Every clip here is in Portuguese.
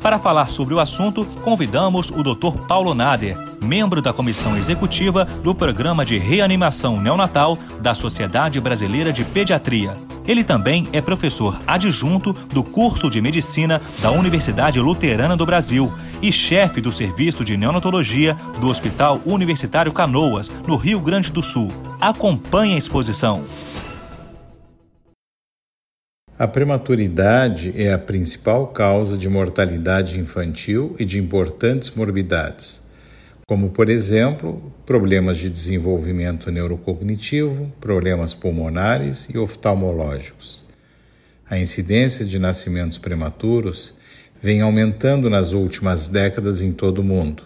para falar sobre o assunto, convidamos o Dr. Paulo Nader, membro da comissão executiva do Programa de Reanimação Neonatal da Sociedade Brasileira de Pediatria. Ele também é professor adjunto do curso de medicina da Universidade Luterana do Brasil e chefe do serviço de neonatologia do Hospital Universitário Canoas, no Rio Grande do Sul. Acompanhe a exposição. A prematuridade é a principal causa de mortalidade infantil e de importantes morbidades, como, por exemplo, problemas de desenvolvimento neurocognitivo, problemas pulmonares e oftalmológicos. A incidência de nascimentos prematuros vem aumentando nas últimas décadas em todo o mundo.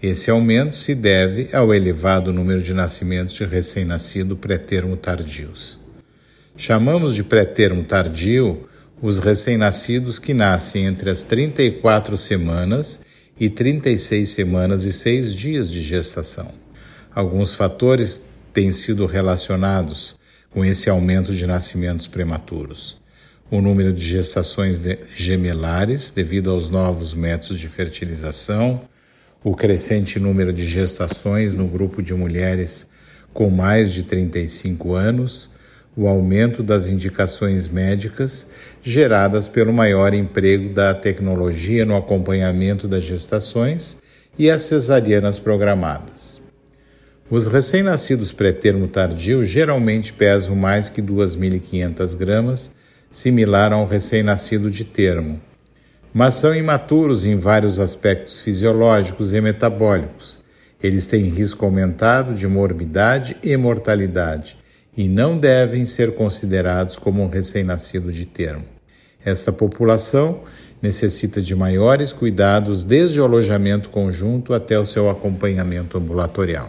Esse aumento se deve ao elevado número de nascimentos de recém-nascido pré-termo tardios. Chamamos de pré-termo tardio os recém-nascidos que nascem entre as 34 semanas e 36 semanas e 6 dias de gestação. Alguns fatores têm sido relacionados com esse aumento de nascimentos prematuros. O número de gestações gemelares, devido aos novos métodos de fertilização, o crescente número de gestações no grupo de mulheres com mais de 35 anos, o aumento das indicações médicas geradas pelo maior emprego da tecnologia no acompanhamento das gestações e as cesarianas programadas. Os recém-nascidos pré-termo tardio geralmente pesam mais que 2.500 gramas, similar a um recém-nascido de termo, mas são imaturos em vários aspectos fisiológicos e metabólicos. Eles têm risco aumentado de morbidade e mortalidade e não devem ser considerados como um recém-nascido de termo. Esta população necessita de maiores cuidados desde o alojamento conjunto até o seu acompanhamento ambulatorial.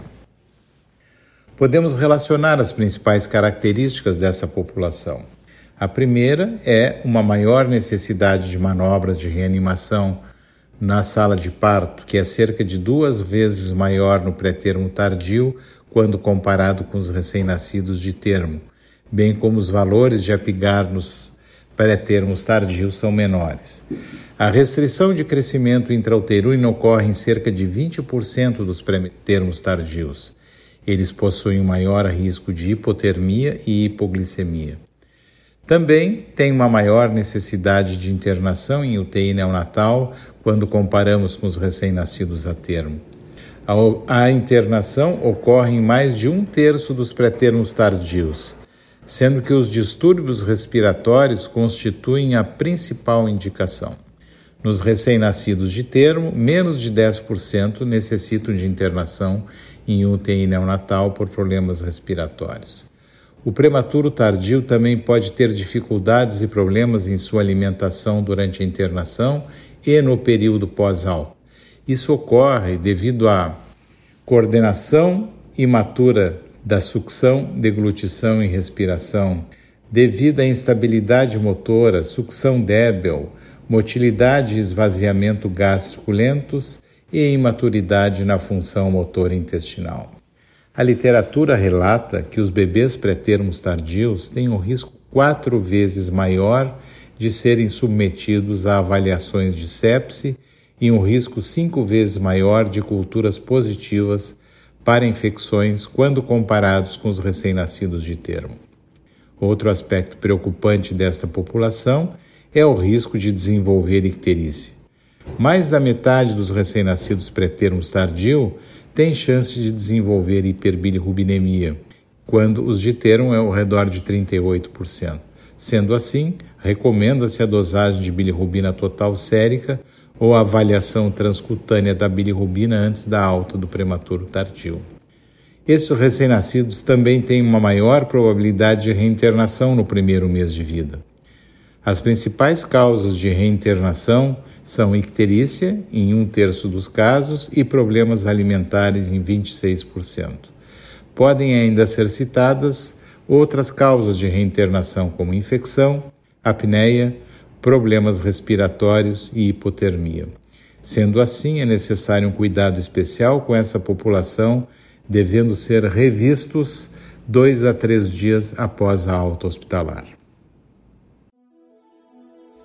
Podemos relacionar as principais características dessa população. A primeira é uma maior necessidade de manobras de reanimação na sala de parto, que é cerca de duas vezes maior no pré-termo tardio quando comparado com os recém-nascidos de termo, bem como os valores de apigar nos pré-termos tardios são menores. A restrição de crescimento intrauterino ocorre em cerca de 20% dos pré-termos tardios. Eles possuem um maior risco de hipotermia e hipoglicemia. Também tem uma maior necessidade de internação em UTI neonatal quando comparamos com os recém-nascidos a termo. A internação ocorre em mais de um terço dos pré-termos tardios, sendo que os distúrbios respiratórios constituem a principal indicação. Nos recém-nascidos de termo, menos de 10% necessitam de internação em UTI neonatal por problemas respiratórios. O prematuro tardio também pode ter dificuldades e problemas em sua alimentação durante a internação e no período pós-alta. Isso ocorre devido à coordenação imatura da sucção, deglutição e respiração, devido à instabilidade motora, sucção débil, motilidade e esvaziamento gástrico lentos e imaturidade na função motora intestinal. A literatura relata que os bebês pré-termos tardios têm um risco quatro vezes maior de serem submetidos a avaliações de sepse e um risco cinco vezes maior de culturas positivas para infecções quando comparados com os recém-nascidos de termo. Outro aspecto preocupante desta população é o risco de desenvolver icterícia. Mais da metade dos recém-nascidos pré-termos tardio tem chance de desenvolver hiperbilirrubinemia, quando os de termo é ao redor de 38%. Sendo assim, recomenda-se a dosagem de bilirrubina total sérica ou avaliação transcutânea da bilirrubina antes da alta do prematuro tardio. Estes recém-nascidos também têm uma maior probabilidade de reinternação no primeiro mês de vida. As principais causas de reinternação São icterícia, em um terço dos casos, e problemas alimentares, em 26%. Podem ainda ser citadas outras causas de reinternação, como infecção, apneia, problemas respiratórios e hipotermia. Sendo assim, é necessário um cuidado especial com essa população, devendo ser revistos dois a três dias após a alta hospitalar.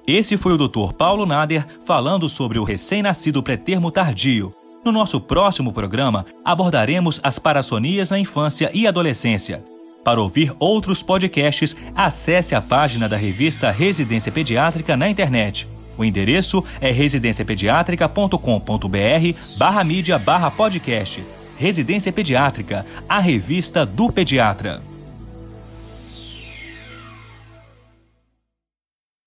Esse foi o Dr. Paulo Nader falando sobre o recém-nascido pretermo tardio. No nosso próximo programa, abordaremos as parassonias na infância e adolescência. Para ouvir outros podcasts, acesse a página da revista Residência Pediátrica na internet. O endereço é residenciapediatrica.com.br barra mídia barra podcast. Residência Pediátrica, a revista do pediatra.